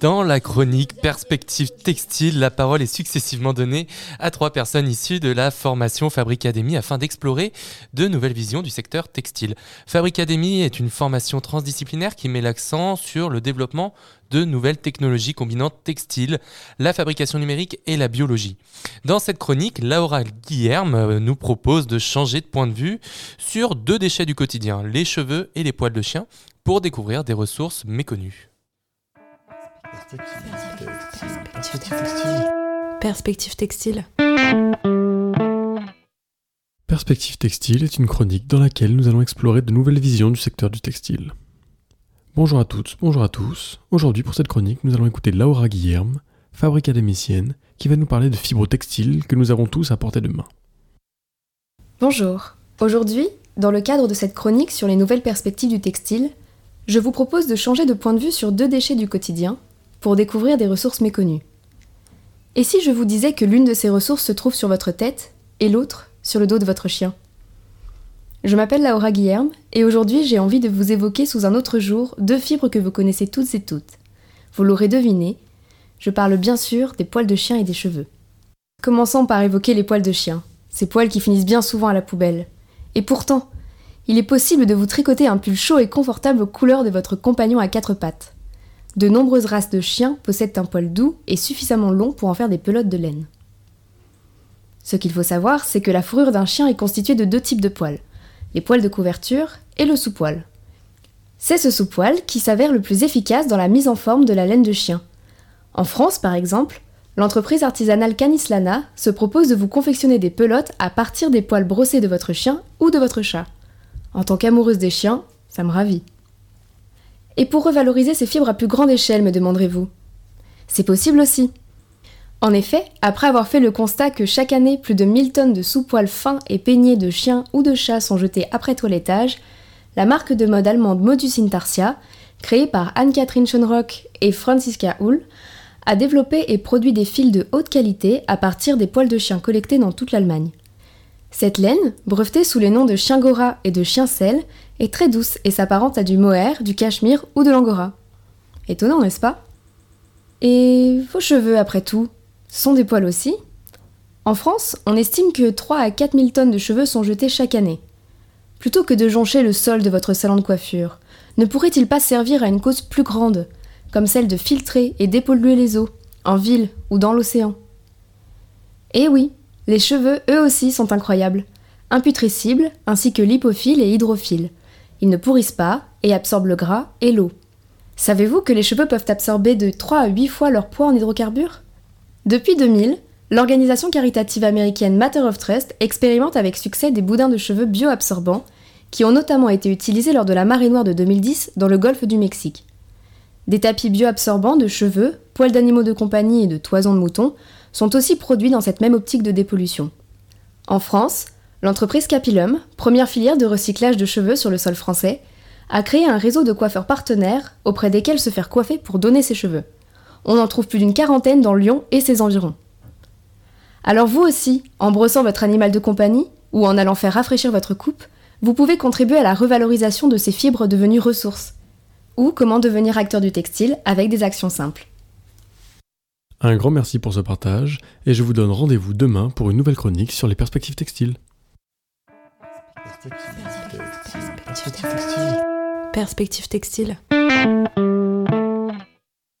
Dans la chronique Perspective Textile, la parole est successivement donnée à trois personnes issues de la formation Fabricademy afin d'explorer de nouvelles visions du secteur textile. Fabricademy est une formation transdisciplinaire qui met l'accent sur le développement de nouvelles technologies combinant textile, la fabrication numérique et la biologie. Dans cette chronique, Laura Guillerme nous propose de changer de point de vue sur deux déchets du quotidien, les cheveux et les poils de chien, pour découvrir des ressources méconnues. Perspective textile. Perspective textile est une chronique dans laquelle nous allons explorer de nouvelles visions du secteur du textile. Bonjour à toutes, bonjour à tous. Aujourd'hui pour cette chronique, nous allons écouter Laura Guillerme, fabrique académicienne, qui va nous parler de fibres textiles que nous avons tous à portée de main. Bonjour. Aujourd'hui, dans le cadre de cette chronique sur les nouvelles perspectives du textile, je vous propose de changer de point de vue sur deux déchets du quotidien pour découvrir des ressources méconnues. Et si je vous disais que l'une de ces ressources se trouve sur votre tête et l'autre sur le dos de votre chien? Je m'appelle Laura Guillerme et aujourd'hui j'ai envie de vous évoquer sous un autre jour deux fibres que vous connaissez toutes et toutes. Vous l'aurez deviné, je parle bien sûr des poils de chien et des cheveux. Commençons par évoquer les poils de chien, ces poils qui finissent bien souvent à la poubelle. Et pourtant, il est possible de vous tricoter un pull chaud et confortable aux couleurs de votre compagnon à quatre pattes. De nombreuses races de chiens possèdent un poil doux et suffisamment long pour en faire des pelotes de laine. Ce qu'il faut savoir, c'est que la fourrure d'un chien est constituée de deux types de poils, les poils de couverture et le sous-poil. C'est ce sous-poil qui s'avère le plus efficace dans la mise en forme de la laine de chien. En France, par exemple, l'entreprise artisanale Canislana se propose de vous confectionner des pelotes à partir des poils brossés de votre chien ou de votre chat. En tant qu'amoureuse des chiens, ça me ravit. Et pour revaloriser ces fibres à plus grande échelle, me demanderez-vous? C'est possible aussi. En effet, après avoir fait le constat que chaque année plus de 1000 tonnes de sous-poils fins et peignés de chiens ou de chats sont jetés après toilettage, la marque de mode allemande Modus Intarsia, créée par Anne-Catherine Schonrock et Franziska Hull, a développé et produit des fils de haute qualité à partir des poils de chiens collectés dans toute l'Allemagne. Cette laine, brevetée sous les noms de chien gora et de chien sel, est très douce et s'apparente à du mohair, du cachemire ou de l'angora. Étonnant, n'est-ce pas? Et vos cheveux, après tout, sont des poils aussi? En France, on estime que 3 à 4 000 tonnes de cheveux sont jetés chaque année. Plutôt que de joncher le sol de votre salon de coiffure, ne pourrait-il pas servir à une cause plus grande, comme celle de filtrer et dépolluer les eaux, en ville ou dans l'océan? Eh oui, les cheveux, eux aussi, sont incroyables, imputrescibles ainsi que lipophiles et hydrophiles. Ils ne pourrissent pas et absorbent le gras et l'eau. Savez-vous que les cheveux peuvent absorber de 3 à 8 fois leur poids en hydrocarbures? Depuis 2000, l'organisation caritative américaine Matter of Trust expérimente avec succès des boudins de cheveux bioabsorbants qui ont notamment été utilisés lors de la marée noire de 2010 dans le golfe du Mexique. Des tapis bioabsorbants de cheveux, poils d'animaux de compagnie et de toisons de moutons sont aussi produits dans cette même optique de dépollution. En France, L'entreprise Capillum, première filière de recyclage de cheveux sur le sol français, a créé un réseau de coiffeurs partenaires auprès desquels se faire coiffer pour donner ses cheveux. On en trouve plus d'une quarantaine dans Lyon et ses environs. Alors vous aussi, en brossant votre animal de compagnie ou en allant faire rafraîchir votre coupe, vous pouvez contribuer à la revalorisation de ces fibres devenues ressources. Ou comment devenir acteur du textile avec des actions simples. Un grand merci pour ce partage et je vous donne rendez-vous demain pour une nouvelle chronique sur les perspectives textiles. Perspective. Textile.